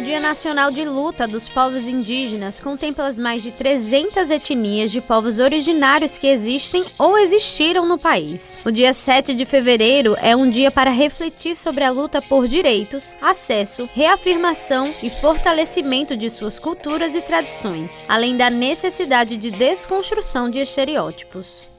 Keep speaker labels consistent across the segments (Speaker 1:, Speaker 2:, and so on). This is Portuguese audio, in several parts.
Speaker 1: O Dia Nacional de Luta dos Povos Indígenas contempla as mais de 300 etnias de povos originários que existem ou existiram no país. O dia 7 de fevereiro é um dia para refletir sobre a luta por direitos, acesso, reafirmação e fortalecimento de suas culturas e tradições, além da necessidade de desconstrução de estereótipos.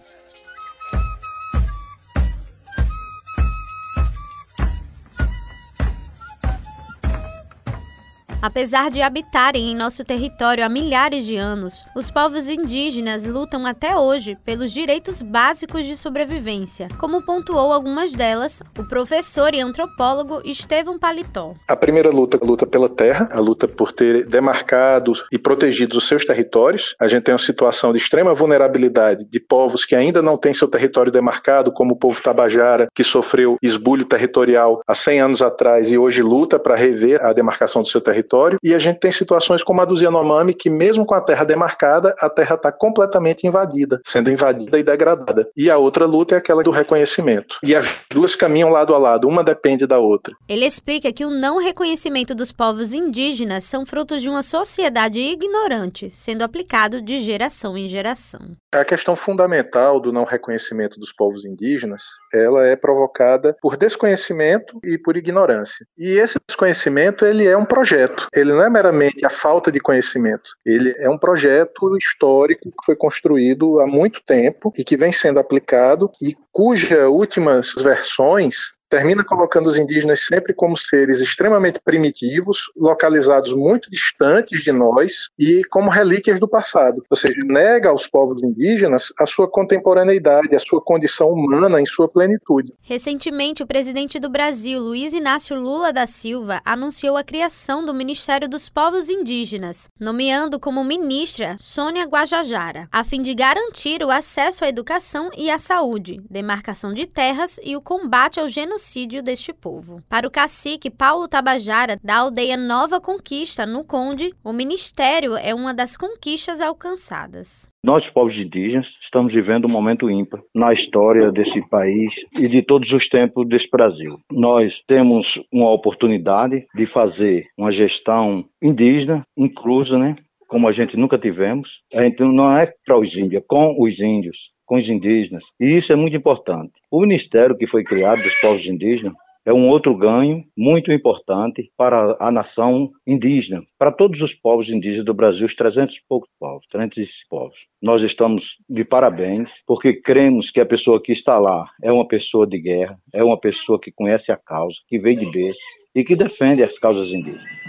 Speaker 1: Apesar de habitarem em nosso território há milhares de anos, os povos indígenas lutam até hoje pelos direitos básicos de sobrevivência, como pontuou algumas delas o professor e antropólogo Estevão Palitó.
Speaker 2: A primeira luta é a luta pela terra, a luta por ter demarcado e protegido os seus territórios. A gente tem uma situação de extrema vulnerabilidade de povos que ainda não têm seu território demarcado, como o povo tabajara, que sofreu esbulho territorial há 100 anos atrás e hoje luta para rever a demarcação do seu território território, e a gente tem situações como a do Yanomami, que mesmo com a terra demarcada, a terra está completamente invadida, sendo invadida e degradada. E a outra luta é aquela do reconhecimento. E as duas caminham lado a lado, uma depende da outra.
Speaker 1: Ele explica que o não reconhecimento dos povos indígenas são frutos de uma sociedade ignorante, sendo aplicado de geração em geração.
Speaker 2: A questão fundamental do não reconhecimento dos povos indígenas, ela é provocada por desconhecimento e por ignorância. E esse desconhecimento, ele é um projeto projeto. Ele não é meramente a falta de conhecimento. Ele é um projeto histórico que foi construído há muito tempo e que vem sendo aplicado e cuja últimas versões termina colocando os indígenas sempre como seres extremamente primitivos, localizados muito distantes de nós e como relíquias do passado. Ou seja, nega aos povos indígenas a sua contemporaneidade, a sua condição humana em sua plenitude.
Speaker 1: Recentemente, o presidente do Brasil, Luiz Inácio Lula da Silva, anunciou a criação do Ministério dos Povos Indígenas, nomeando como ministra Sônia Guajajara, a fim de garantir o acesso à educação e à saúde, demarcação de terras e o combate ao genocídio genocídio deste povo. Para o cacique Paulo Tabajara, da aldeia Nova Conquista, no Conde, o ministério é uma das conquistas alcançadas.
Speaker 3: Nós, povos indígenas, estamos vivendo um momento ímpar na história desse país e de todos os tempos desse Brasil. Nós temos uma oportunidade de fazer uma gestão indígena, inclusa, né? como a gente nunca tivemos. A gente não é para os índios, é com os índios com os indígenas. E isso é muito importante. O ministério que foi criado dos povos indígenas é um outro ganho muito importante para a nação indígena, para todos os povos indígenas do Brasil, os 300 e poucos povos, 300 povos. Nós estamos de parabéns, porque cremos que a pessoa que está lá é uma pessoa de guerra, é uma pessoa que conhece a causa, que veio de berço e que defende as causas indígenas.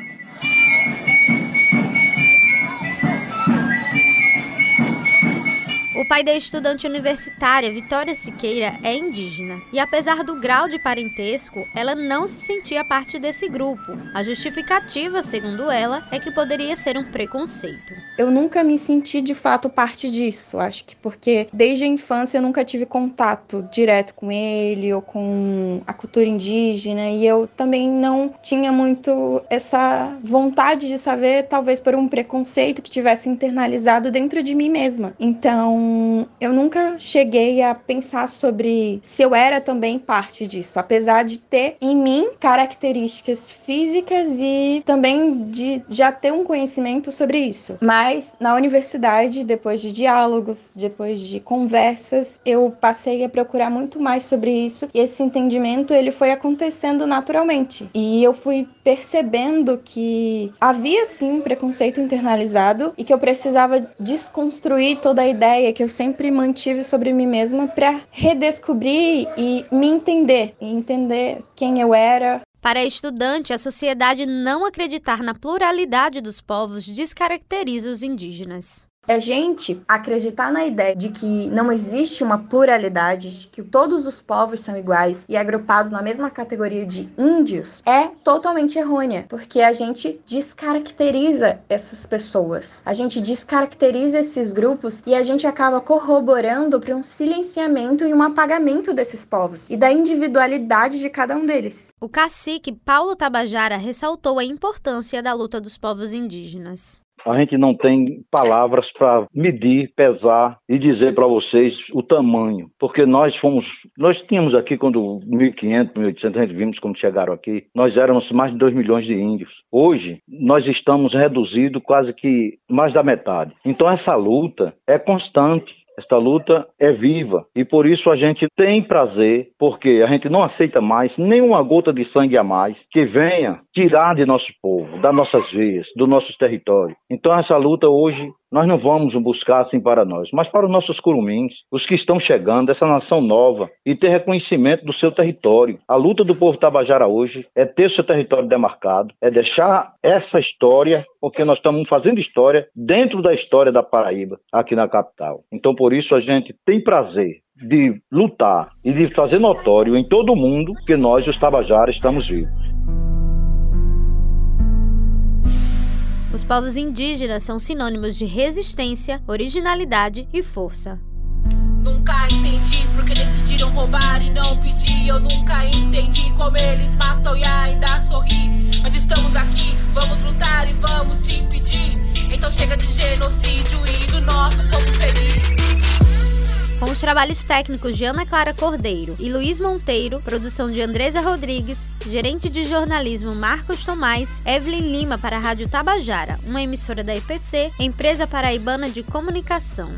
Speaker 1: O pai da estudante universitária Vitória Siqueira é indígena e, apesar do grau de parentesco, ela não se sentia parte desse grupo. A justificativa, segundo ela, é que poderia ser um preconceito.
Speaker 4: Eu nunca me senti de fato parte disso, acho que porque desde a infância eu nunca tive contato direto com ele ou com a cultura indígena e eu também não tinha muito essa vontade de saber, talvez por um preconceito que tivesse internalizado dentro de mim mesma. Então, eu nunca cheguei a pensar sobre se eu era também parte disso, apesar de ter em mim características físicas e também de já ter um conhecimento sobre isso. Mas na universidade, depois de diálogos, depois de conversas, eu passei a procurar muito mais sobre isso e esse entendimento ele foi acontecendo naturalmente. E eu fui percebendo que havia sim um preconceito internalizado e que eu precisava desconstruir toda a ideia que que eu sempre mantive sobre mim mesma para redescobrir e me entender, e entender quem eu era,
Speaker 1: para a estudante, a sociedade não acreditar na pluralidade dos povos descaracteriza os indígenas.
Speaker 4: A gente acreditar na ideia de que não existe uma pluralidade, de que todos os povos são iguais e agrupados na mesma categoria de índios é totalmente errônea, porque a gente descaracteriza essas pessoas, a gente descaracteriza esses grupos e a gente acaba corroborando para um silenciamento e um apagamento desses povos e da individualidade de cada um deles.
Speaker 1: O cacique Paulo Tabajara ressaltou a importância da luta dos povos indígenas.
Speaker 3: A gente não tem palavras para medir, pesar e dizer para vocês o tamanho, porque nós fomos, nós tínhamos aqui quando 1500, 1800 a gente vimos como chegaram aqui, nós éramos mais de 2 milhões de índios. Hoje nós estamos reduzidos quase que mais da metade. Então essa luta é constante. Esta luta é viva e por isso a gente tem prazer, porque a gente não aceita mais nenhuma gota de sangue a mais que venha tirar de nosso povo, das nossas veias, dos nossos territórios. Então essa luta hoje nós não vamos buscar assim para nós, mas para os nossos curumins, os que estão chegando, essa nação nova, e ter reconhecimento do seu território. A luta do povo Tabajara hoje é ter seu território demarcado, é deixar essa história, porque nós estamos fazendo história dentro da história da Paraíba, aqui na capital. Então, por isso, a gente tem prazer de lutar e de fazer notório em todo mundo que nós, os Tabajaras, estamos vivos.
Speaker 1: Os povos indígenas são sinônimos de resistência, originalidade e força.
Speaker 5: Nunca entendi porque decidiram roubar e não pedir. Eu nunca entendi como eles matam e ainda sorri. Mas estamos aqui, vamos
Speaker 1: trabalhos técnicos de Ana Clara Cordeiro e Luiz Monteiro, produção de Andresa Rodrigues, gerente de jornalismo Marcos Tomás, Evelyn Lima para a Rádio Tabajara, uma emissora da EPC, empresa paraibana de comunicação.